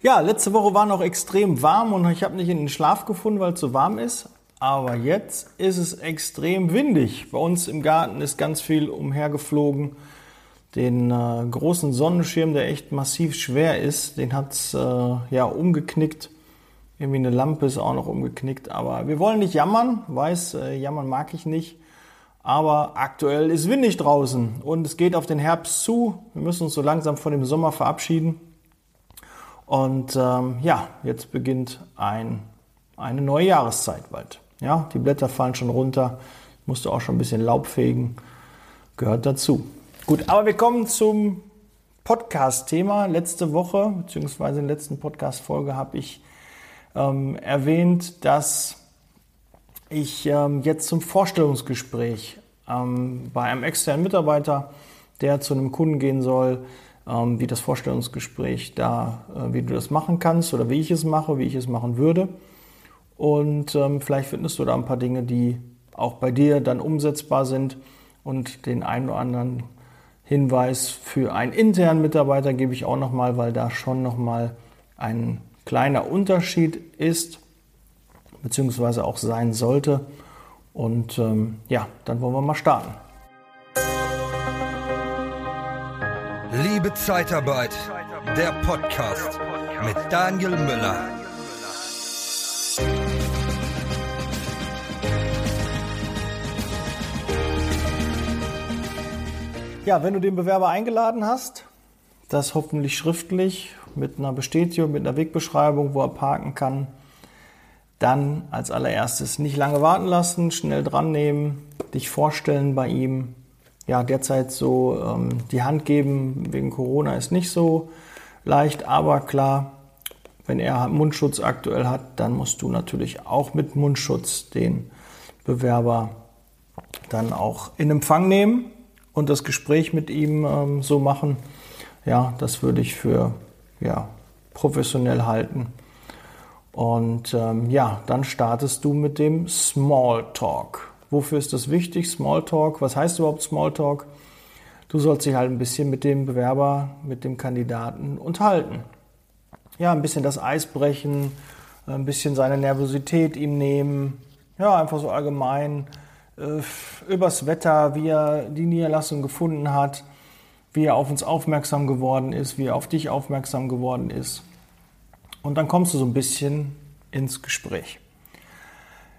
Ja, letzte Woche war noch extrem warm und ich habe nicht in den Schlaf gefunden, weil es so warm ist. Aber jetzt ist es extrem windig. Bei uns im Garten ist ganz viel umhergeflogen. Den äh, großen Sonnenschirm, der echt massiv schwer ist, den hat es äh, ja umgeknickt. Irgendwie eine Lampe ist auch noch umgeknickt. Aber wir wollen nicht jammern. Weiß, äh, jammern mag ich nicht. Aber aktuell ist windig draußen und es geht auf den Herbst zu. Wir müssen uns so langsam von dem Sommer verabschieden. Und ähm, ja, jetzt beginnt ein, eine neue Jahreszeit bald. Ja, die Blätter fallen schon runter, musste auch schon ein bisschen Laub fegen, gehört dazu. Gut, aber wir kommen zum Podcast-Thema. Letzte Woche, beziehungsweise in der letzten Podcast-Folge, habe ich ähm, erwähnt, dass ich ähm, jetzt zum Vorstellungsgespräch ähm, bei einem externen Mitarbeiter, der zu einem Kunden gehen soll, wie das Vorstellungsgespräch da, äh, wie du das machen kannst oder wie ich es mache, wie ich es machen würde. Und ähm, vielleicht findest du da ein paar Dinge, die auch bei dir dann umsetzbar sind und den einen oder anderen Hinweis für einen internen Mitarbeiter gebe ich auch nochmal, weil da schon nochmal ein kleiner Unterschied ist, beziehungsweise auch sein sollte. Und ähm, ja, dann wollen wir mal starten. Liebe Zeitarbeit, der Podcast mit Daniel Müller. Ja, wenn du den Bewerber eingeladen hast, das hoffentlich schriftlich mit einer Bestätigung, mit einer Wegbeschreibung, wo er parken kann, dann als allererstes nicht lange warten lassen, schnell dran nehmen, dich vorstellen bei ihm, ja, derzeit so ähm, die Hand geben wegen Corona ist nicht so leicht, aber klar, wenn er Mundschutz aktuell hat, dann musst du natürlich auch mit Mundschutz den Bewerber dann auch in Empfang nehmen und das Gespräch mit ihm ähm, so machen. Ja, das würde ich für ja, professionell halten. Und ähm, ja, dann startest du mit dem Smalltalk. Wofür ist das wichtig? Smalltalk. Was heißt überhaupt Smalltalk? Du sollst dich halt ein bisschen mit dem Bewerber, mit dem Kandidaten unterhalten. Ja, ein bisschen das Eis brechen, ein bisschen seine Nervosität ihm nehmen. Ja, einfach so allgemein äh, übers Wetter, wie er die Niederlassung gefunden hat, wie er auf uns aufmerksam geworden ist, wie er auf dich aufmerksam geworden ist. Und dann kommst du so ein bisschen ins Gespräch.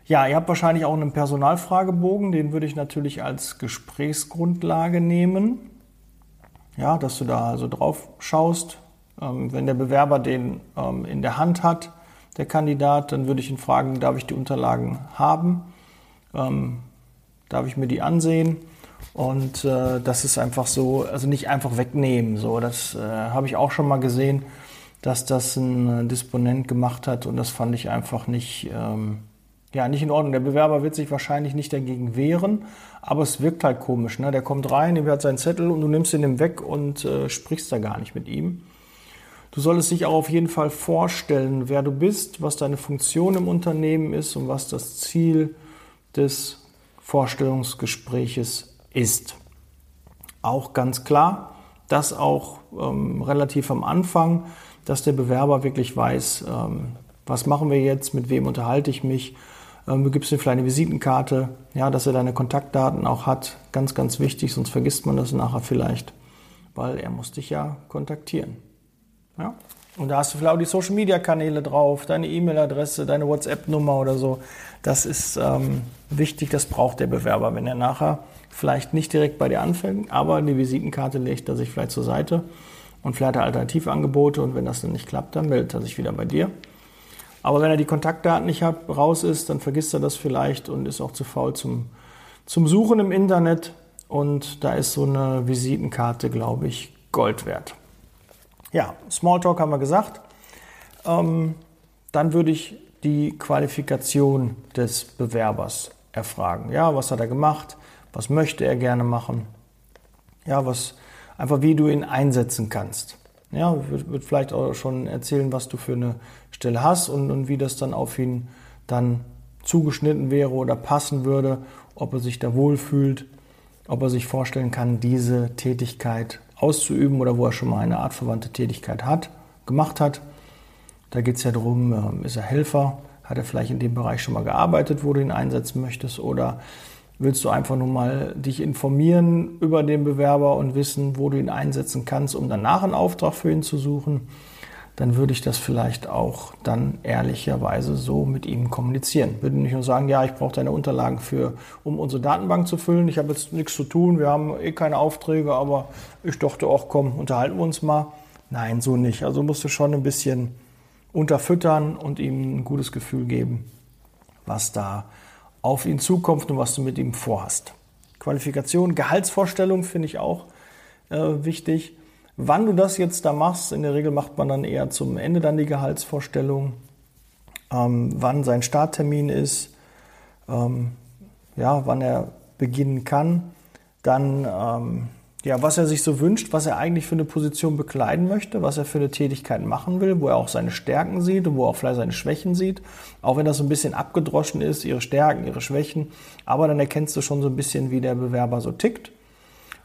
Ja, ihr habt wahrscheinlich auch einen Personalfragebogen, den würde ich natürlich als Gesprächsgrundlage nehmen. Ja, dass du da also drauf schaust. Ähm, wenn der Bewerber den ähm, in der Hand hat, der Kandidat, dann würde ich ihn fragen, darf ich die Unterlagen haben? Ähm, darf ich mir die ansehen? Und äh, das ist einfach so, also nicht einfach wegnehmen. So, das äh, habe ich auch schon mal gesehen, dass das ein Disponent gemacht hat und das fand ich einfach nicht. Ähm, ja, nicht in Ordnung. Der Bewerber wird sich wahrscheinlich nicht dagegen wehren, aber es wirkt halt komisch. Ne? Der kommt rein, der hat seinen Zettel und du nimmst ihn weg und äh, sprichst da gar nicht mit ihm. Du solltest dich auch auf jeden Fall vorstellen, wer du bist, was deine Funktion im Unternehmen ist und was das Ziel des Vorstellungsgespräches ist. Auch ganz klar, dass auch ähm, relativ am Anfang, dass der Bewerber wirklich weiß, ähm, was machen wir jetzt, mit wem unterhalte ich mich ähm, du gibst ihm vielleicht eine Visitenkarte, ja, dass er deine Kontaktdaten auch hat. Ganz, ganz wichtig, sonst vergisst man das nachher vielleicht, weil er muss dich ja kontaktieren. Ja? Und da hast du vielleicht auch die Social Media Kanäle drauf, deine E-Mail-Adresse, deine WhatsApp-Nummer oder so. Das ist ähm, wichtig, das braucht der Bewerber, wenn er nachher vielleicht nicht direkt bei dir anfängt, aber die Visitenkarte legt er sich vielleicht zur Seite und vielleicht hat er Alternativangebote und wenn das dann nicht klappt, dann meldet er sich wieder bei dir. Aber wenn er die Kontaktdaten nicht hat, raus ist, dann vergisst er das vielleicht und ist auch zu faul zum, zum Suchen im Internet. Und da ist so eine Visitenkarte, glaube ich, Gold wert. Ja, Smalltalk haben wir gesagt. Ähm, dann würde ich die Qualifikation des Bewerbers erfragen. Ja, was hat er gemacht? Was möchte er gerne machen? Ja, was, einfach wie du ihn einsetzen kannst. Ja, wird, wird vielleicht auch schon erzählen, was du für eine Stelle hast und, und wie das dann auf ihn dann zugeschnitten wäre oder passen würde, ob er sich da wohlfühlt, ob er sich vorstellen kann, diese Tätigkeit auszuüben oder wo er schon mal eine artverwandte Tätigkeit hat, gemacht hat. Da geht es ja darum, ähm, ist er Helfer? Hat er vielleicht in dem Bereich schon mal gearbeitet, wo du ihn einsetzen möchtest? Oder willst du einfach nur mal dich informieren über den Bewerber und wissen, wo du ihn einsetzen kannst, um danach einen Auftrag für ihn zu suchen? Dann würde ich das vielleicht auch dann ehrlicherweise so mit ihm kommunizieren. Würde nicht nur sagen, ja, ich brauche deine Unterlagen für, um unsere Datenbank zu füllen. Ich habe jetzt nichts zu tun, wir haben eh keine Aufträge, aber ich dachte auch, komm, unterhalten wir uns mal. Nein, so nicht. Also musst du schon ein bisschen unterfüttern und ihm ein gutes Gefühl geben, was da auf ihn zukommt und was du mit ihm vorhast. Qualifikation, Gehaltsvorstellung finde ich auch äh, wichtig. Wann du das jetzt da machst, in der Regel macht man dann eher zum Ende dann die Gehaltsvorstellung, ähm, wann sein Starttermin ist, ähm, ja, wann er beginnen kann, dann ähm, ja, was er sich so wünscht, was er eigentlich für eine Position bekleiden möchte, was er für eine Tätigkeit machen will, wo er auch seine Stärken sieht und wo er auch vielleicht seine Schwächen sieht. Auch wenn das so ein bisschen abgedroschen ist, ihre Stärken, ihre Schwächen. Aber dann erkennst du schon so ein bisschen, wie der Bewerber so tickt.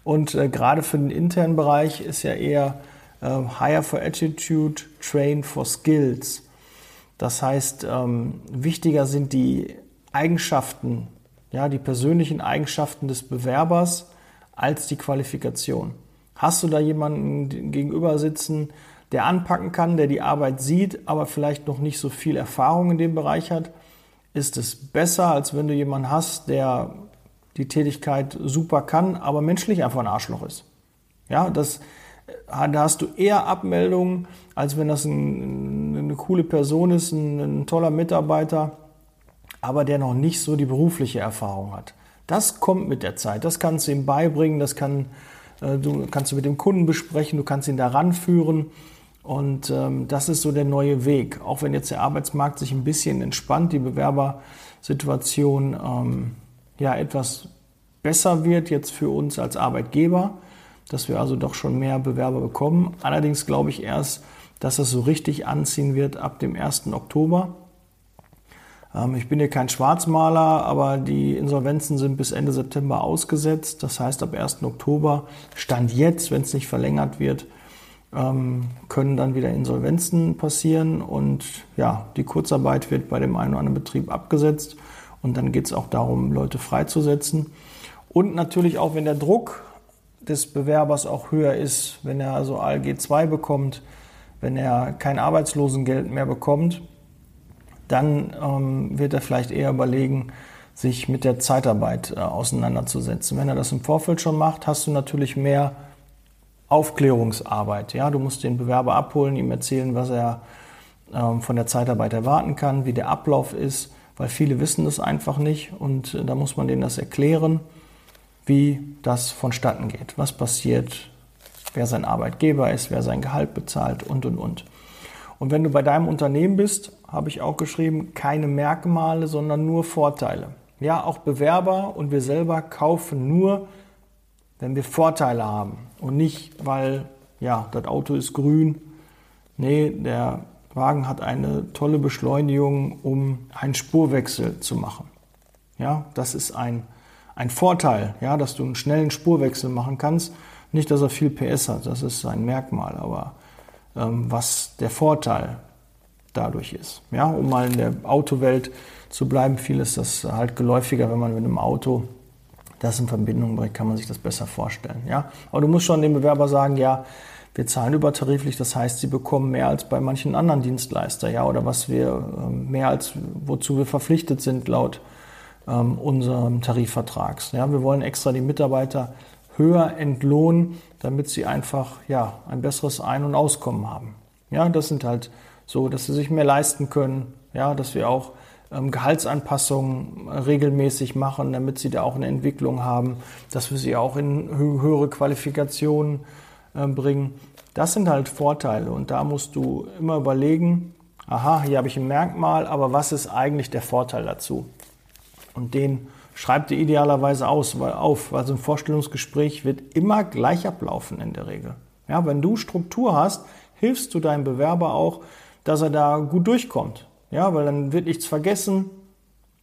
Und äh, gerade für den internen Bereich ist ja eher äh, Hire for Attitude, Train for Skills. Das heißt, ähm, wichtiger sind die Eigenschaften, ja, die persönlichen Eigenschaften des Bewerbers als die Qualifikation. Hast du da jemanden gegenüber sitzen, der anpacken kann, der die Arbeit sieht, aber vielleicht noch nicht so viel Erfahrung in dem Bereich hat, ist es besser, als wenn du jemanden hast, der die Tätigkeit super kann, aber menschlich einfach ein Arschloch ist. Ja, das, äh, da hast du eher Abmeldungen, als wenn das ein, eine coole Person ist, ein, ein toller Mitarbeiter, aber der noch nicht so die berufliche Erfahrung hat. Das kommt mit der Zeit. Das kannst du ihm beibringen, das kann, äh, du kannst du mit dem Kunden besprechen, du kannst ihn daran führen. Und ähm, das ist so der neue Weg. Auch wenn jetzt der Arbeitsmarkt sich ein bisschen entspannt, die Bewerbersituation ähm, ja etwas besser wird jetzt für uns als Arbeitgeber, dass wir also doch schon mehr Bewerber bekommen. Allerdings glaube ich erst, dass es so richtig anziehen wird ab dem 1. Oktober. Ähm, ich bin hier kein Schwarzmaler, aber die Insolvenzen sind bis Ende September ausgesetzt. Das heißt, ab 1. Oktober, Stand jetzt, wenn es nicht verlängert wird, ähm, können dann wieder Insolvenzen passieren und ja, die Kurzarbeit wird bei dem einen oder anderen Betrieb abgesetzt und dann geht es auch darum, Leute freizusetzen. Und natürlich auch, wenn der Druck des Bewerbers auch höher ist, wenn er also ALG 2 bekommt, wenn er kein Arbeitslosengeld mehr bekommt, dann ähm, wird er vielleicht eher überlegen, sich mit der Zeitarbeit äh, auseinanderzusetzen. Wenn er das im Vorfeld schon macht, hast du natürlich mehr Aufklärungsarbeit. Ja, du musst den Bewerber abholen, ihm erzählen, was er ähm, von der Zeitarbeit erwarten kann, wie der Ablauf ist, weil viele wissen das einfach nicht und äh, da muss man denen das erklären, wie das vonstatten geht, was passiert, wer sein Arbeitgeber ist, wer sein Gehalt bezahlt und und und. Und wenn du bei deinem Unternehmen bist, habe ich auch geschrieben, keine Merkmale, sondern nur Vorteile. Ja, auch Bewerber und wir selber kaufen nur, wenn wir Vorteile haben und nicht, weil ja, das Auto ist grün. Nee, der Wagen hat eine tolle Beschleunigung, um einen Spurwechsel zu machen. Ja, das ist ein, ein Vorteil, ja, dass du einen schnellen Spurwechsel machen kannst. Nicht, dass er viel PS hat, das ist ein Merkmal, aber was der Vorteil dadurch ist. Ja, um mal in der Autowelt zu bleiben, viel ist das halt geläufiger, wenn man mit einem Auto das in Verbindung bringt, kann man sich das besser vorstellen. Ja, aber du musst schon dem Bewerber sagen, ja, wir zahlen übertariflich, das heißt, sie bekommen mehr als bei manchen anderen Dienstleister, ja, oder was wir ähm, mehr als wozu wir verpflichtet sind laut ähm, unserem Tarifvertrags. Ja, wir wollen extra die Mitarbeiter höher entlohnen, damit sie einfach ja, ein besseres Ein- und Auskommen haben. Ja, das sind halt so, dass sie sich mehr leisten können, ja, dass wir auch ähm, Gehaltsanpassungen regelmäßig machen, damit sie da auch eine Entwicklung haben, dass wir sie auch in hö höhere Qualifikationen äh, bringen. Das sind halt Vorteile und da musst du immer überlegen, aha, hier habe ich ein Merkmal, aber was ist eigentlich der Vorteil dazu? Und den schreib dir idealerweise aus, weil auf, weil so ein Vorstellungsgespräch wird immer gleich ablaufen in der Regel. Ja, wenn du Struktur hast, hilfst du deinem Bewerber auch, dass er da gut durchkommt. Ja, weil dann wird nichts vergessen.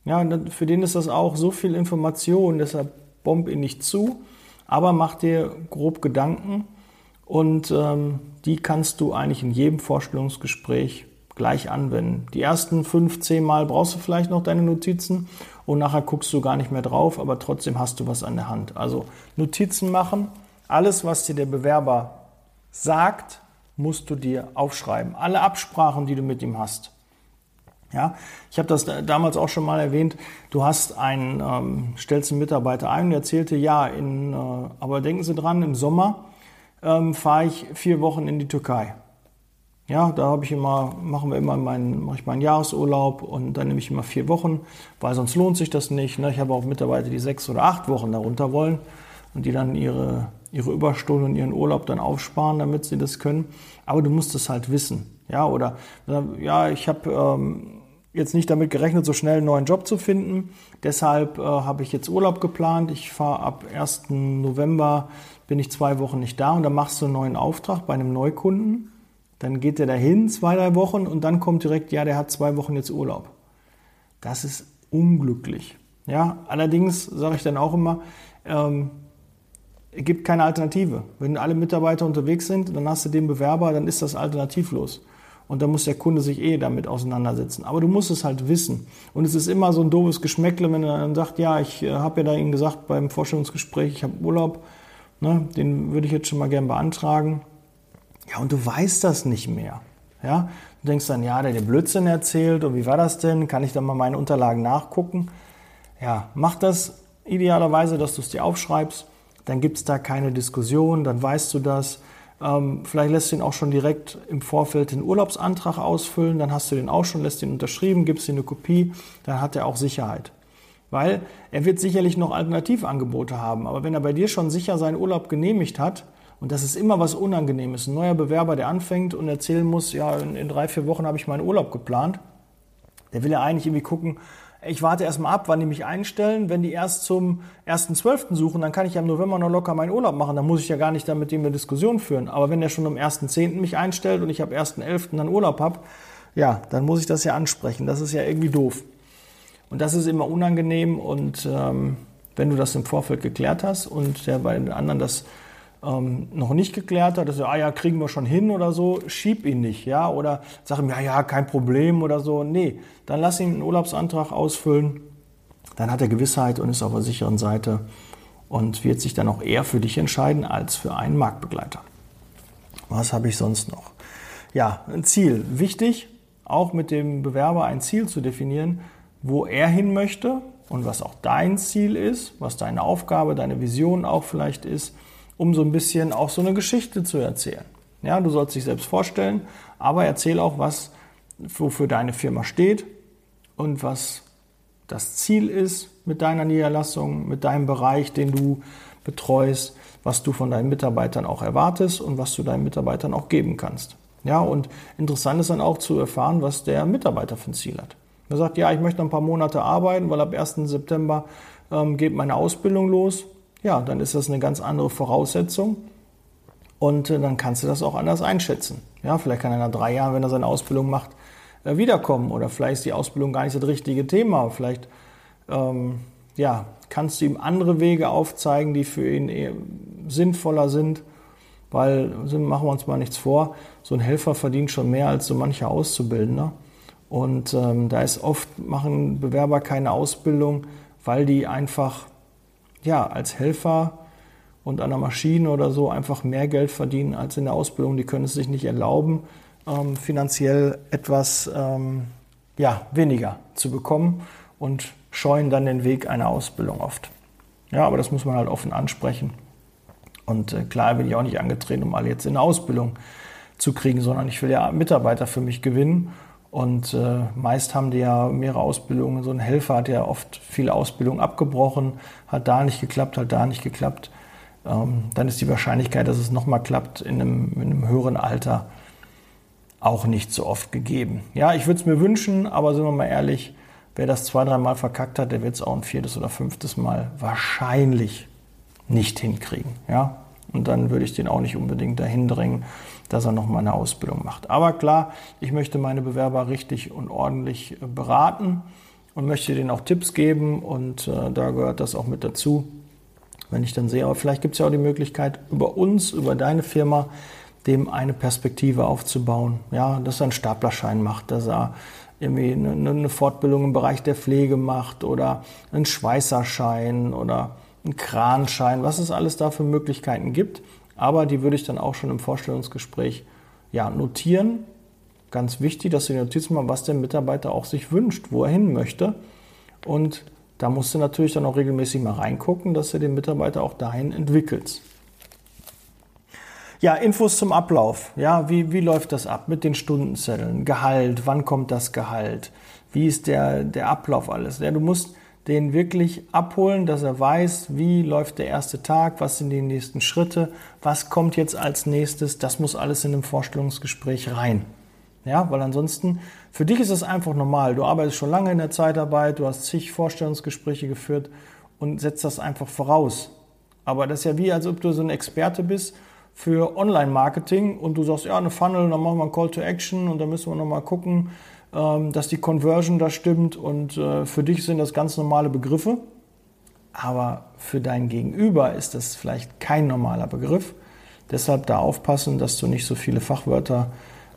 Ja, für den ist das auch so viel Information, deshalb bomb ihn nicht zu, aber mach dir grob Gedanken und ähm, die kannst du eigentlich in jedem Vorstellungsgespräch gleich anwenden. Die ersten fünf, zehn Mal brauchst du vielleicht noch deine Notizen und nachher guckst du gar nicht mehr drauf, aber trotzdem hast du was an der Hand. Also Notizen machen, alles, was dir der Bewerber sagt, musst du dir aufschreiben. Alle Absprachen, die du mit ihm hast. Ja, ich habe das damals auch schon mal erwähnt. Du hast einen, ähm, stellst einen Mitarbeiter ein und erzählte, ja, in, äh, aber denken Sie dran, im Sommer ähm, fahre ich vier Wochen in die Türkei. Ja, da habe ich immer, machen wir immer meinen, mache ich meinen Jahresurlaub und dann nehme ich immer vier Wochen, weil sonst lohnt sich das nicht. Ne? Ich habe auch Mitarbeiter, die sechs oder acht Wochen darunter wollen und die dann ihre, ihre Überstunden und ihren Urlaub dann aufsparen, damit sie das können. Aber du musst es halt wissen. Ja, oder ja, ich habe ähm, jetzt nicht damit gerechnet, so schnell einen neuen Job zu finden. Deshalb äh, habe ich jetzt Urlaub geplant. Ich fahre ab 1. November, bin ich zwei Wochen nicht da und dann machst du einen neuen Auftrag bei einem Neukunden dann geht er dahin, zwei, drei Wochen, und dann kommt direkt, ja, der hat zwei Wochen jetzt Urlaub. Das ist unglücklich. Ja, allerdings sage ich dann auch immer, ähm, es gibt keine Alternative. Wenn alle Mitarbeiter unterwegs sind, dann hast du den Bewerber, dann ist das alternativlos. Und dann muss der Kunde sich eh damit auseinandersetzen. Aber du musst es halt wissen. Und es ist immer so ein doofes Geschmäckle, wenn er dann sagt, ja, ich äh, habe ja da Ihnen gesagt beim Vorstellungsgespräch, ich habe Urlaub. Ne, den würde ich jetzt schon mal gern beantragen. Ja, und du weißt das nicht mehr. Ja, du denkst dann, ja, der hat Blödsinn erzählt und wie war das denn? Kann ich dann mal meine Unterlagen nachgucken? Ja, mach das idealerweise, dass du es dir aufschreibst. Dann gibt es da keine Diskussion, dann weißt du das. Ähm, vielleicht lässt du ihn auch schon direkt im Vorfeld den Urlaubsantrag ausfüllen, dann hast du den auch schon, lässt ihn unterschrieben, gibst ihm eine Kopie, dann hat er auch Sicherheit. Weil er wird sicherlich noch Alternativangebote haben, aber wenn er bei dir schon sicher seinen Urlaub genehmigt hat, und das ist immer was Unangenehmes. Ein neuer Bewerber, der anfängt und erzählen muss, ja, in, in drei, vier Wochen habe ich meinen Urlaub geplant. Der will ja eigentlich irgendwie gucken, ich warte erstmal ab, wann die mich einstellen. Wenn die erst zum 1.12. suchen, dann kann ich ja im November noch locker meinen Urlaub machen. Dann muss ich ja gar nicht dann mit dem eine Diskussion führen. Aber wenn der schon am 1.10. mich einstellt und ich ab 1.11. dann Urlaub habe, ja, dann muss ich das ja ansprechen. Das ist ja irgendwie doof. Und das ist immer unangenehm. Und ähm, wenn du das im Vorfeld geklärt hast und der bei den anderen das ähm, noch nicht geklärt hat, dass er, ah ja, kriegen wir schon hin oder so, schieb ihn nicht, ja, oder sag ihm, ja, ja, kein Problem oder so. Nee, dann lass ihn einen Urlaubsantrag ausfüllen, dann hat er Gewissheit und ist auf der sicheren Seite und wird sich dann auch eher für dich entscheiden als für einen Marktbegleiter. Was habe ich sonst noch? Ja, ein Ziel. Wichtig, auch mit dem Bewerber ein Ziel zu definieren, wo er hin möchte und was auch dein Ziel ist, was deine Aufgabe, deine Vision auch vielleicht ist um so ein bisschen auch so eine Geschichte zu erzählen. Ja, du sollst dich selbst vorstellen, aber erzähl auch, was wofür deine Firma steht und was das Ziel ist mit deiner Niederlassung, mit deinem Bereich, den du betreust, was du von deinen Mitarbeitern auch erwartest und was du deinen Mitarbeitern auch geben kannst. Ja, und interessant ist dann auch zu erfahren, was der Mitarbeiter für ein Ziel hat. Er sagt, ja, ich möchte ein paar Monate arbeiten, weil ab 1. September ähm, geht meine Ausbildung los ja, dann ist das eine ganz andere Voraussetzung und äh, dann kannst du das auch anders einschätzen. Ja, vielleicht kann er nach drei Jahren, wenn er seine Ausbildung macht, äh, wiederkommen oder vielleicht ist die Ausbildung gar nicht das richtige Thema. Vielleicht ähm, ja, kannst du ihm andere Wege aufzeigen, die für ihn sinnvoller sind, weil machen wir uns mal nichts vor, so ein Helfer verdient schon mehr als so mancher Auszubildender. Und ähm, da ist oft, machen Bewerber keine Ausbildung, weil die einfach ja, als Helfer und an der Maschine oder so einfach mehr Geld verdienen als in der Ausbildung. Die können es sich nicht erlauben, ähm, finanziell etwas ähm, ja, weniger zu bekommen und scheuen dann den Weg einer Ausbildung oft. Ja, aber das muss man halt offen ansprechen. Und äh, klar bin ich auch nicht angetreten, um alle jetzt in eine Ausbildung zu kriegen, sondern ich will ja Mitarbeiter für mich gewinnen. Und äh, meist haben die ja mehrere Ausbildungen. So ein Helfer hat ja oft viele Ausbildungen abgebrochen, hat da nicht geklappt, hat da nicht geklappt. Ähm, dann ist die Wahrscheinlichkeit, dass es nochmal klappt, in einem, in einem höheren Alter auch nicht so oft gegeben. Ja, ich würde es mir wünschen, aber sind wir mal ehrlich, wer das zwei, dreimal verkackt hat, der wird es auch ein viertes oder fünftes Mal wahrscheinlich nicht hinkriegen. Ja, und dann würde ich den auch nicht unbedingt dahin drängen, dass er nochmal eine Ausbildung macht. Aber klar, ich möchte meine Bewerber richtig und ordentlich äh, beraten und möchte denen auch Tipps geben und äh, da gehört das auch mit dazu. Wenn ich dann sehe, aber vielleicht gibt es ja auch die Möglichkeit, über uns, über deine Firma dem eine Perspektive aufzubauen. Ja, dass er einen Staplerschein macht, dass er irgendwie eine, eine Fortbildung im Bereich der Pflege macht oder einen Schweißerschein oder einen Kranschein, was es alles da für Möglichkeiten gibt. Aber die würde ich dann auch schon im Vorstellungsgespräch ja, notieren. Ganz wichtig, dass du die Notizen machen, was der Mitarbeiter auch sich wünscht, wo er hin möchte. Und da musst du natürlich dann auch regelmäßig mal reingucken, dass du den Mitarbeiter auch dahin entwickelst. Ja, Infos zum Ablauf. Ja, wie, wie läuft das ab mit den Stundenzetteln? Gehalt, wann kommt das Gehalt? Wie ist der, der Ablauf alles? Ja, du musst den wirklich abholen, dass er weiß, wie läuft der erste Tag, was sind die nächsten Schritte, was kommt jetzt als nächstes. Das muss alles in einem Vorstellungsgespräch rein. Ja, weil ansonsten, für dich ist es einfach normal. Du arbeitest schon lange in der Zeitarbeit, du hast zig Vorstellungsgespräche geführt und setzt das einfach voraus. Aber das ist ja wie, als ob du so ein Experte bist für Online-Marketing und du sagst, ja, eine Funnel, dann machen wir ein Call to Action und dann müssen wir nochmal gucken, dass die Conversion da stimmt und äh, für dich sind das ganz normale Begriffe, aber für dein Gegenüber ist das vielleicht kein normaler Begriff. Deshalb da aufpassen, dass du nicht so viele Fachwörter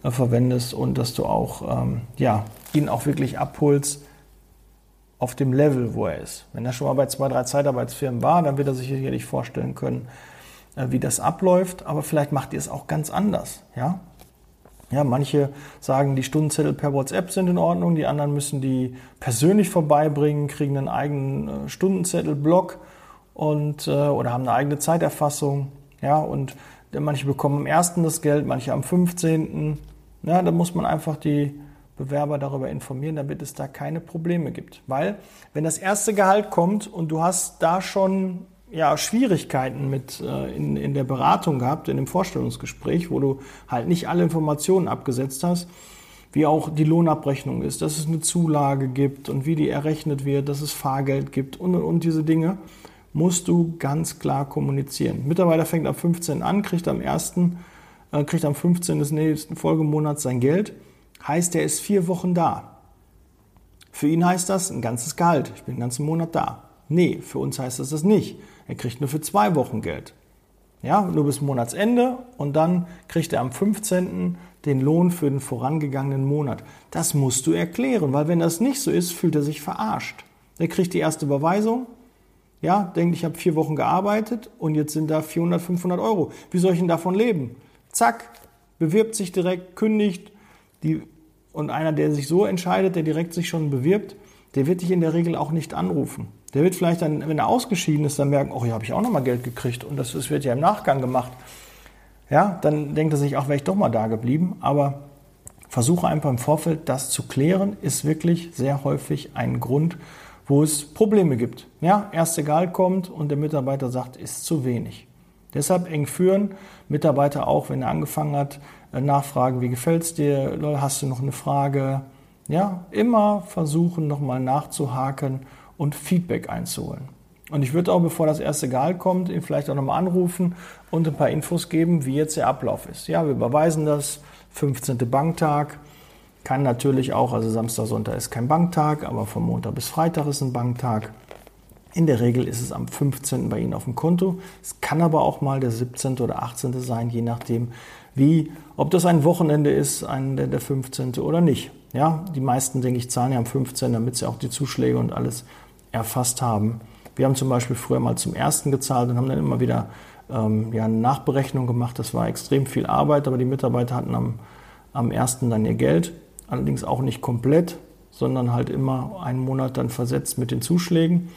äh, verwendest und dass du auch ähm, ja, ihn auch wirklich abholst auf dem Level, wo er ist. Wenn er schon mal bei zwei, drei Zeitarbeitsfirmen war, dann wird er sich sicherlich vorstellen können, äh, wie das abläuft, aber vielleicht macht ihr es auch ganz anders. Ja? Ja, manche sagen, die Stundenzettel per WhatsApp sind in Ordnung, die anderen müssen die persönlich vorbeibringen, kriegen einen eigenen äh, Stundenzettelblock und, äh, oder haben eine eigene Zeiterfassung. Ja, und manche bekommen am 1. das Geld, manche am 15. Ja, da muss man einfach die Bewerber darüber informieren, damit es da keine Probleme gibt. Weil, wenn das erste Gehalt kommt und du hast da schon ja, Schwierigkeiten mit äh, in, in der Beratung gehabt, in dem Vorstellungsgespräch, wo du halt nicht alle Informationen abgesetzt hast, wie auch die Lohnabrechnung ist, dass es eine Zulage gibt und wie die errechnet wird, dass es Fahrgeld gibt und, und, und diese Dinge, musst du ganz klar kommunizieren. Mitarbeiter fängt am 15. an, kriegt am 1., äh, kriegt am 15. des nächsten Folgemonats sein Geld, heißt, er ist vier Wochen da. Für ihn heißt das ein ganzes Gehalt. Ich bin den ganzen Monat da. Nee, für uns heißt das das nicht. Er kriegt nur für zwei Wochen Geld. Ja, nur bis Monatsende und dann kriegt er am 15. den Lohn für den vorangegangenen Monat. Das musst du erklären, weil wenn das nicht so ist, fühlt er sich verarscht. Er kriegt die erste Überweisung, ja, denkt, ich habe vier Wochen gearbeitet und jetzt sind da 400, 500 Euro. Wie soll ich denn davon leben? Zack, bewirbt sich direkt, kündigt. Die, und einer, der sich so entscheidet, der direkt sich schon bewirbt, der wird dich in der Regel auch nicht anrufen. Der wird vielleicht dann, wenn er ausgeschieden ist, dann merken, oh, hier habe ich auch nochmal Geld gekriegt und das, das wird ja im Nachgang gemacht. Ja, dann denkt er sich, ach, wäre ich doch mal da geblieben. Aber versuche einfach im Vorfeld das zu klären, ist wirklich sehr häufig ein Grund, wo es Probleme gibt. Ja, erste Gehalt kommt und der Mitarbeiter sagt, ist zu wenig. Deshalb eng führen, Mitarbeiter auch, wenn er angefangen hat, äh, nachfragen, wie gefällt es dir, hast du noch eine Frage? Ja, immer versuchen, nochmal nachzuhaken und Feedback einzuholen. Und ich würde auch, bevor das erste Gehalt kommt, ihn vielleicht auch nochmal anrufen und ein paar Infos geben, wie jetzt der Ablauf ist. Ja, wir überweisen das, 15. Banktag, kann natürlich auch, also Samstag, Sonntag ist kein Banktag, aber von Montag bis Freitag ist ein Banktag. In der Regel ist es am 15. bei Ihnen auf dem Konto. Es kann aber auch mal der 17. oder 18. sein, je nachdem, wie, ob das ein Wochenende ist, ein, der 15. oder nicht. Ja, die meisten, denke ich, zahlen ja am 15., damit sie auch die Zuschläge und alles erfasst haben. Wir haben zum Beispiel früher mal zum ersten gezahlt und haben dann immer wieder ähm, ja, eine Nachberechnung gemacht. Das war extrem viel Arbeit, aber die Mitarbeiter hatten am, am ersten dann ihr Geld. Allerdings auch nicht komplett, sondern halt immer einen Monat dann versetzt mit den Zuschlägen.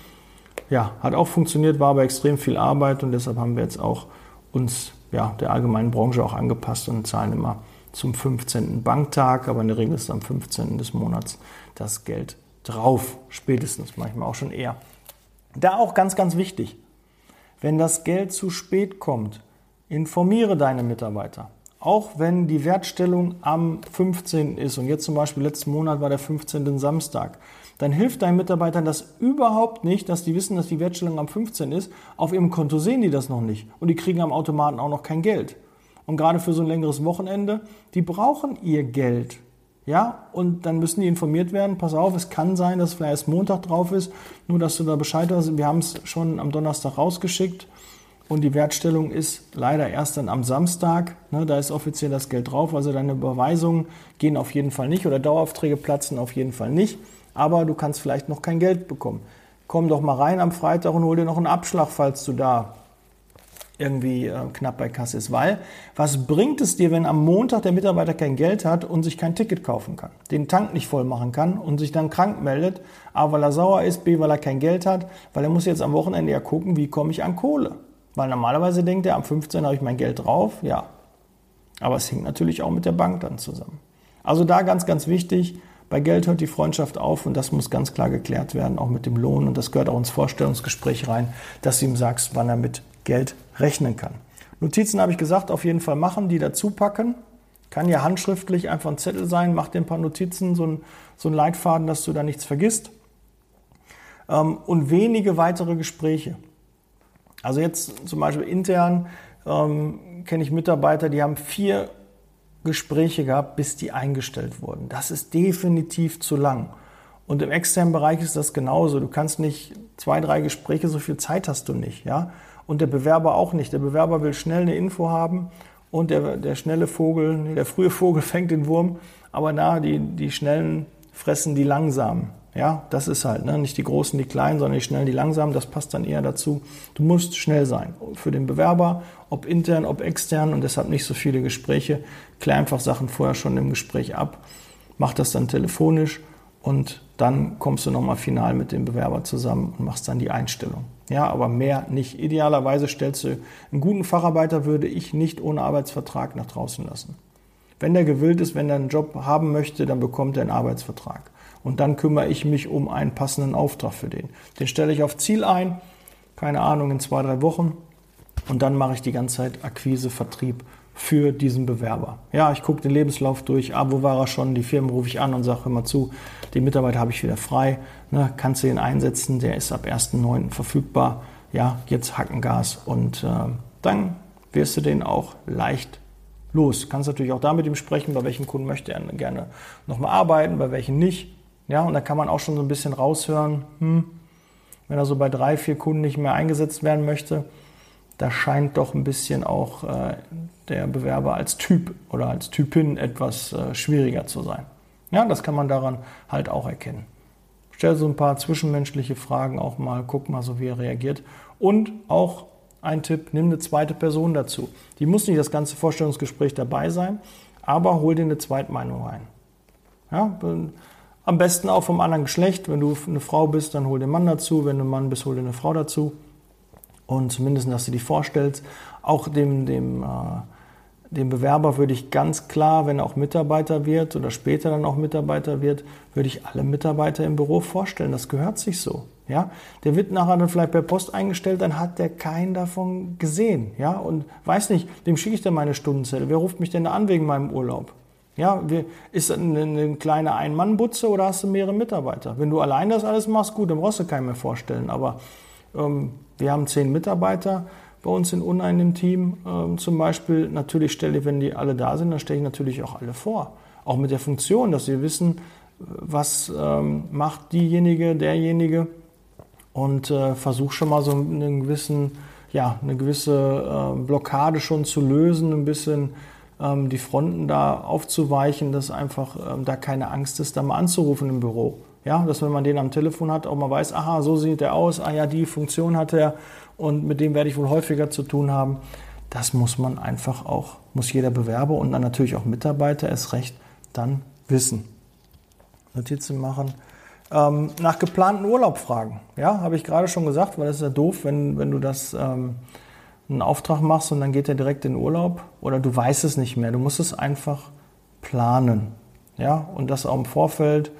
Ja, hat auch funktioniert, war aber extrem viel Arbeit und deshalb haben wir jetzt auch uns ja, der allgemeinen Branche auch angepasst und zahlen immer zum 15. Banktag, aber in der Regel ist am 15. des Monats das Geld drauf, spätestens, manchmal auch schon eher. Da auch ganz, ganz wichtig, wenn das Geld zu spät kommt, informiere deine Mitarbeiter. Auch wenn die Wertstellung am 15. ist und jetzt zum Beispiel letzten Monat war der 15. Samstag, dann hilft deinen Mitarbeitern das überhaupt nicht, dass die wissen, dass die Wertstellung am 15. ist. Auf ihrem Konto sehen die das noch nicht und die kriegen am Automaten auch noch kein Geld. Und gerade für so ein längeres Wochenende, die brauchen ihr Geld. Ja, und dann müssen die informiert werden, pass auf, es kann sein, dass vielleicht erst Montag drauf ist, nur dass du da Bescheid hast. Wir haben es schon am Donnerstag rausgeschickt. und die Wertstellung ist leider erst dann am Samstag. Ne, da ist offiziell das Geld drauf. Also deine Überweisungen gehen auf jeden Fall nicht oder Daueraufträge platzen auf jeden Fall nicht. Aber du kannst vielleicht noch kein Geld bekommen. Komm doch mal rein am Freitag und hol dir noch einen Abschlag, falls du da irgendwie äh, knapp bei Kasse ist. Weil, was bringt es dir, wenn am Montag der Mitarbeiter kein Geld hat und sich kein Ticket kaufen kann, den Tank nicht voll machen kann und sich dann krank meldet, A, weil er sauer ist, B, weil er kein Geld hat, weil er muss jetzt am Wochenende ja gucken, wie komme ich an Kohle. Weil normalerweise denkt er, am 15. habe ich mein Geld drauf, ja. Aber es hängt natürlich auch mit der Bank dann zusammen. Also da ganz, ganz wichtig, bei Geld hört die Freundschaft auf und das muss ganz klar geklärt werden, auch mit dem Lohn. Und das gehört auch ins Vorstellungsgespräch rein, dass du ihm sagst, wann er mit Geld rechnen kann. Notizen habe ich gesagt, auf jeden Fall machen, die dazu packen. Kann ja handschriftlich einfach ein Zettel sein, mach dir ein paar Notizen, so ein, so ein Leitfaden, dass du da nichts vergisst. Ähm, und wenige weitere Gespräche. Also jetzt zum Beispiel intern ähm, kenne ich Mitarbeiter, die haben vier Gespräche gehabt, bis die eingestellt wurden. Das ist definitiv zu lang. Und im externen Bereich ist das genauso. Du kannst nicht zwei, drei Gespräche, so viel Zeit hast du nicht, ja. Und der Bewerber auch nicht. Der Bewerber will schnell eine Info haben und der, der schnelle Vogel, der frühe Vogel fängt den Wurm, aber na, die, die schnellen fressen die langsamen. Ja, das ist halt, ne? nicht die Großen, die Kleinen, sondern die Schnellen, die Langsamen, das passt dann eher dazu. Du musst schnell sein. Für den Bewerber, ob intern, ob extern und deshalb nicht so viele Gespräche. Klär einfach Sachen vorher schon im Gespräch ab. Mach das dann telefonisch und dann kommst du nochmal final mit dem Bewerber zusammen und machst dann die Einstellung. Ja, aber mehr nicht. Idealerweise stellst du einen guten Facharbeiter würde ich nicht ohne Arbeitsvertrag nach draußen lassen. Wenn der gewillt ist, wenn er einen Job haben möchte, dann bekommt er einen Arbeitsvertrag und dann kümmere ich mich um einen passenden Auftrag für den. Den stelle ich auf Ziel ein, keine Ahnung, in zwei, drei Wochen und dann mache ich die ganze Zeit Akquise, Vertrieb für diesen Bewerber. Ja, ich gucke den Lebenslauf durch, ah, wo war er schon, die Firmen rufe ich an und sage immer zu, den Mitarbeiter habe ich wieder frei, ne, kannst du ihn einsetzen, der ist ab 1.9. verfügbar, ja, jetzt Hackengas und äh, dann wirst du den auch leicht los. Kannst natürlich auch da mit ihm sprechen, bei welchen Kunden möchte er gerne nochmal arbeiten, bei welchen nicht. Ja, und da kann man auch schon so ein bisschen raushören, hm, wenn er so bei drei, vier Kunden nicht mehr eingesetzt werden möchte, da scheint doch ein bisschen auch äh, der Bewerber als Typ oder als Typin etwas äh, schwieriger zu sein. Ja, das kann man daran halt auch erkennen. Stell so ein paar zwischenmenschliche Fragen auch mal, guck mal so, wie er reagiert. Und auch ein Tipp, nimm eine zweite Person dazu. Die muss nicht das ganze Vorstellungsgespräch dabei sein, aber hol dir eine Zweitmeinung rein. Ja, am besten auch vom anderen Geschlecht. Wenn du eine Frau bist, dann hol den Mann dazu. Wenn du ein Mann bist, hol dir eine Frau dazu. Und zumindest, dass du die vorstellst. Auch dem, dem, äh, dem Bewerber würde ich ganz klar, wenn er auch Mitarbeiter wird oder später dann auch Mitarbeiter wird, würde ich alle Mitarbeiter im Büro vorstellen. Das gehört sich so. Ja, der wird nachher dann vielleicht per Post eingestellt, dann hat der keinen davon gesehen. Ja, und weiß nicht, dem schicke ich dann meine Stundenzelle. Wer ruft mich denn da an wegen meinem Urlaub? Ja, ist das eine, eine kleine Ein-Mann-Butze oder hast du mehrere Mitarbeiter? Wenn du allein das alles machst, gut, dann brauchst du keinen mehr vorstellen. Aber ähm, wir haben zehn Mitarbeiter bei uns in Unein im Team ähm, zum Beispiel. Natürlich stelle ich, wenn die alle da sind, dann stelle ich natürlich auch alle vor. Auch mit der Funktion, dass sie wissen, was ähm, macht diejenige, derjenige und äh, versuche schon mal so einen gewissen, ja, eine gewisse äh, Blockade schon zu lösen, ein bisschen ähm, die Fronten da aufzuweichen, dass einfach ähm, da keine Angst ist, da mal anzurufen im Büro. Ja, dass wenn man den am Telefon hat, auch mal weiß, aha, so sieht er aus, ah ja, die Funktion hat er und mit dem werde ich wohl häufiger zu tun haben. Das muss man einfach auch, muss jeder Bewerber und dann natürlich auch Mitarbeiter es recht dann wissen. Notizen machen. Ähm, nach geplanten Urlaub fragen. Ja, habe ich gerade schon gesagt, weil das ist ja doof, wenn, wenn du das ähm, einen Auftrag machst und dann geht er direkt in Urlaub oder du weißt es nicht mehr. Du musst es einfach planen. Ja, und das auch im Vorfeld.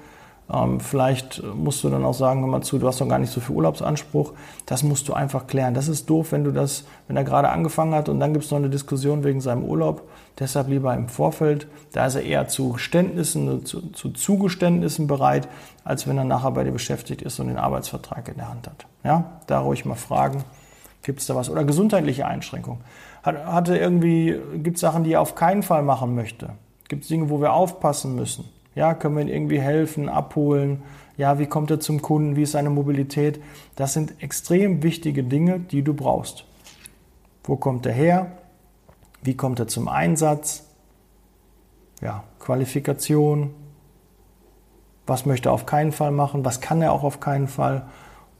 Ähm, vielleicht musst du dann auch sagen, hör mal zu, du hast doch gar nicht so viel Urlaubsanspruch. Das musst du einfach klären. Das ist doof, wenn du das, wenn er gerade angefangen hat und dann gibt es noch eine Diskussion wegen seinem Urlaub. Deshalb lieber im Vorfeld. Da ist er eher zu Geständnissen, zu, zu Zugeständnissen bereit, als wenn er nachher bei dir beschäftigt ist und den Arbeitsvertrag in der Hand hat. Ja, da ruhig mal fragen. Gibt es da was? Oder gesundheitliche Einschränkungen. Hat, hatte irgendwie, gibt es Sachen, die er auf keinen Fall machen möchte? Gibt es Dinge, wo wir aufpassen müssen? Ja, können wir ihm irgendwie helfen, abholen? Ja, wie kommt er zum Kunden? Wie ist seine Mobilität? Das sind extrem wichtige Dinge, die du brauchst. Wo kommt er her? Wie kommt er zum Einsatz? Ja, Qualifikation. Was möchte er auf keinen Fall machen? Was kann er auch auf keinen Fall?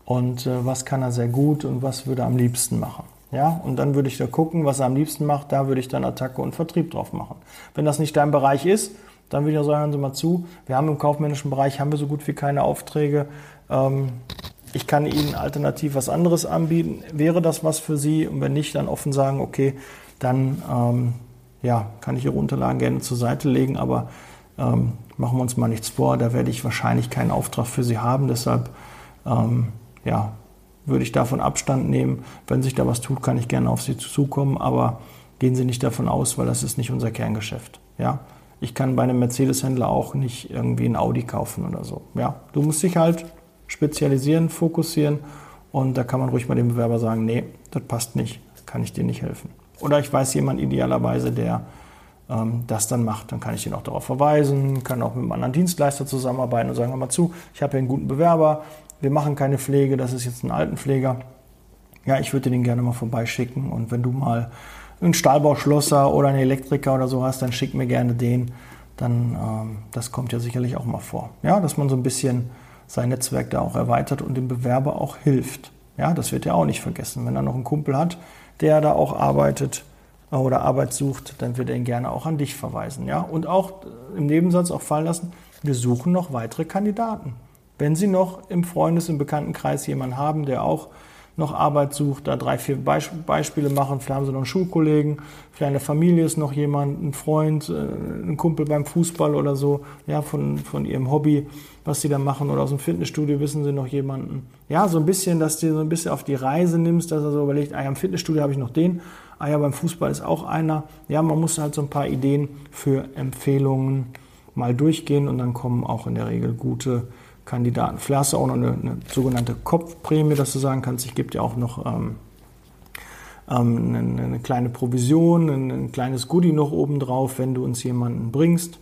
Und äh, was kann er sehr gut und was würde er am liebsten machen? Ja, und dann würde ich da gucken, was er am liebsten macht. Da würde ich dann Attacke und Vertrieb drauf machen. Wenn das nicht dein Bereich ist, dann würde ich sagen, hören Sie mal zu. Wir haben im kaufmännischen Bereich haben wir so gut wie keine Aufträge. Ähm, ich kann Ihnen alternativ was anderes anbieten. Wäre das was für Sie? Und wenn nicht, dann offen sagen, okay, dann ähm, ja, kann ich Ihre Unterlagen gerne zur Seite legen, aber ähm, machen wir uns mal nichts vor, da werde ich wahrscheinlich keinen Auftrag für Sie haben. Deshalb ähm, ja, würde ich davon Abstand nehmen. Wenn sich da was tut, kann ich gerne auf Sie zukommen, aber gehen Sie nicht davon aus, weil das ist nicht unser Kerngeschäft. Ja? Ich kann bei einem Mercedes-Händler auch nicht irgendwie ein Audi kaufen oder so. Ja? Du musst dich halt spezialisieren, fokussieren und da kann man ruhig mal dem Bewerber sagen, nee, das passt nicht, kann ich dir nicht helfen. Oder ich weiß jemand idealerweise, der ähm, das dann macht. Dann kann ich ihn auch darauf verweisen, kann auch mit einem anderen Dienstleister zusammenarbeiten und sagen, hör mal zu, ich habe hier einen guten Bewerber, wir machen keine Pflege, das ist jetzt ein Altenpfleger. Ja, ich würde den gerne mal vorbeischicken und wenn du mal einen Stahlbauschlosser oder einen Elektriker oder so hast, dann schick mir gerne den. Dann, ähm, das kommt ja sicherlich auch mal vor. Ja, dass man so ein bisschen sein Netzwerk da auch erweitert und dem Bewerber auch hilft. Ja, das wird ja auch nicht vergessen. Wenn er noch einen Kumpel hat, der da auch arbeitet äh, oder Arbeit sucht, dann wird er ihn gerne auch an dich verweisen. Ja, und auch im Nebensatz auch fallen lassen, wir suchen noch weitere Kandidaten. Wenn Sie noch im Freundes- und Bekanntenkreis jemanden haben, der auch noch Arbeit sucht, da drei, vier Beispiele machen. Vielleicht haben sie noch einen Schulkollegen, vielleicht in der Familie ist noch jemand, ein Freund, äh, ein Kumpel beim Fußball oder so, ja, von, von ihrem Hobby, was sie da machen oder aus dem Fitnessstudio wissen sie noch jemanden. Ja, so ein bisschen, dass du so ein bisschen auf die Reise nimmst, dass er so überlegt, ah ja, im Fitnessstudio habe ich noch den, ah ja, beim Fußball ist auch einer. Ja, man muss halt so ein paar Ideen für Empfehlungen mal durchgehen und dann kommen auch in der Regel gute Kandidaten. Vielleicht hast du auch noch eine, eine, sogenannte Kopfprämie, dass du sagen kannst, ich gebe dir auch noch ähm, ähm, eine, eine, kleine Provision, ein, ein, kleines Goodie noch obendrauf, wenn du uns jemanden bringst.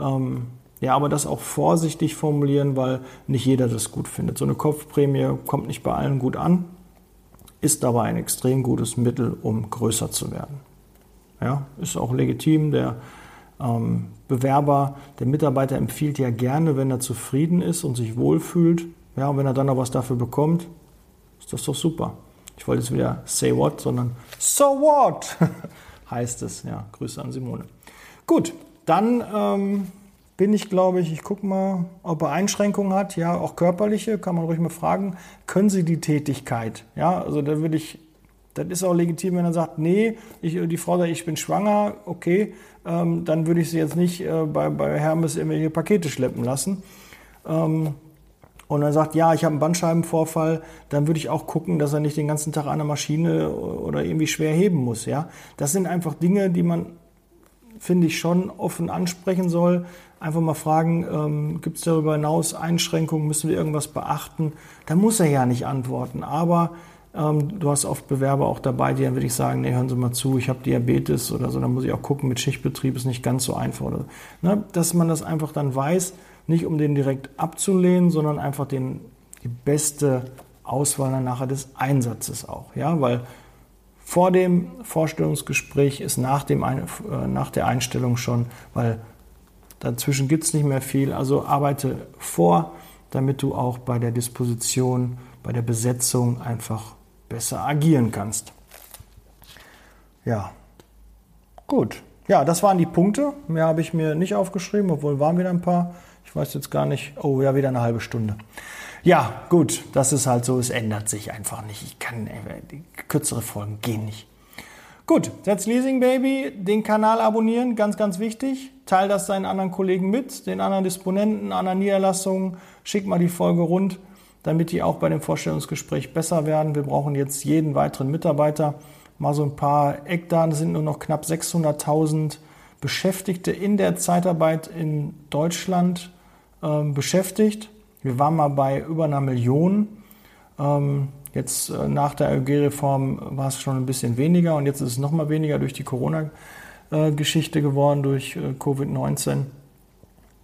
Ähm, ja, aber das auch vorsichtig formulieren, weil nicht jeder das gut findet. So eine Kopfprämie kommt nicht bei allen gut an, ist aber ein extrem gutes Mittel, um größer zu werden. Ja, ist auch legitim. Der ähm, Bewerber, der Mitarbeiter empfiehlt ja gerne, wenn er zufrieden ist und sich wohlfühlt. Ja, und wenn er dann noch was dafür bekommt, ist das doch super. Ich wollte jetzt wieder say what, sondern so what heißt es. Ja, Grüße an Simone. Gut, dann ähm, bin ich, glaube ich, ich gucke mal, ob er Einschränkungen hat. Ja, auch körperliche, kann man ruhig mal fragen. Können Sie die Tätigkeit? Ja, also da würde ich das ist auch legitim, wenn er sagt, nee, ich, die Frau sagt, ich bin schwanger, okay, ähm, dann würde ich sie jetzt nicht äh, bei, bei Hermes irgendwelche Pakete schleppen lassen. Ähm, und er sagt, ja, ich habe einen Bandscheibenvorfall, dann würde ich auch gucken, dass er nicht den ganzen Tag an der Maschine oder irgendwie schwer heben muss. Ja, das sind einfach Dinge, die man, finde ich, schon offen ansprechen soll. Einfach mal fragen, ähm, gibt es darüber hinaus Einschränkungen, müssen wir irgendwas beachten? Da muss er ja nicht antworten, aber ähm, du hast oft Bewerber auch dabei, die dann würde ich sagen, nee, hören Sie mal zu, ich habe Diabetes oder so, dann muss ich auch gucken, mit Schichtbetrieb ist nicht ganz so einfach. Oder, ne? Dass man das einfach dann weiß, nicht um den direkt abzulehnen, sondern einfach den, die beste Auswahl nachher des Einsatzes auch. Ja? Weil vor dem Vorstellungsgespräch ist nach, dem, äh, nach der Einstellung schon, weil dazwischen gibt es nicht mehr viel. Also arbeite vor, damit du auch bei der Disposition, bei der Besetzung einfach besser agieren kannst. Ja, gut. Ja, das waren die Punkte. Mehr habe ich mir nicht aufgeschrieben, obwohl waren wieder ein paar. Ich weiß jetzt gar nicht. Oh, ja, wieder eine halbe Stunde. Ja, gut, das ist halt so. Es ändert sich einfach nicht. Ich kann, die kürzere Folgen gehen nicht. Gut, That's Leasing Baby, den Kanal abonnieren, ganz, ganz wichtig. Teil das deinen anderen Kollegen mit, den anderen Disponenten, anderen Niederlassungen. Schick mal die Folge rund damit die auch bei dem Vorstellungsgespräch besser werden. Wir brauchen jetzt jeden weiteren Mitarbeiter. Mal so ein paar Eckdaten sind nur noch knapp 600.000 Beschäftigte in der Zeitarbeit in Deutschland ähm, beschäftigt. Wir waren mal bei über einer Million. Ähm, jetzt äh, nach der ÖG-Reform war es schon ein bisschen weniger und jetzt ist es noch mal weniger durch die Corona-Geschichte geworden, durch äh, Covid-19.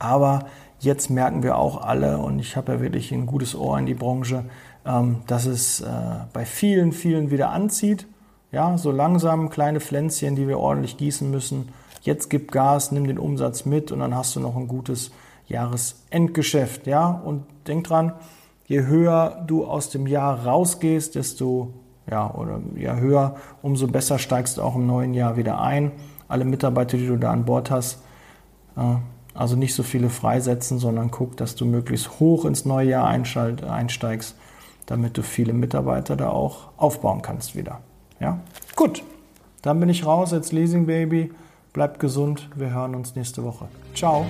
Aber Jetzt merken wir auch alle, und ich habe ja wirklich ein gutes Ohr in die Branche, ähm, dass es äh, bei vielen, vielen wieder anzieht. Ja, so langsam kleine Pflänzchen, die wir ordentlich gießen müssen. Jetzt gib Gas, nimm den Umsatz mit und dann hast du noch ein gutes Jahresendgeschäft. Ja, und denk dran, je höher du aus dem Jahr rausgehst, desto ja, oder ja, höher, umso besser steigst du auch im neuen Jahr wieder ein. Alle Mitarbeiter, die du da an Bord hast, äh, also nicht so viele freisetzen, sondern guck, dass du möglichst hoch ins neue Jahr einsteigst, damit du viele Mitarbeiter da auch aufbauen kannst wieder. Ja, gut. Dann bin ich raus als Leasing Baby. Bleibt gesund. Wir hören uns nächste Woche. Ciao.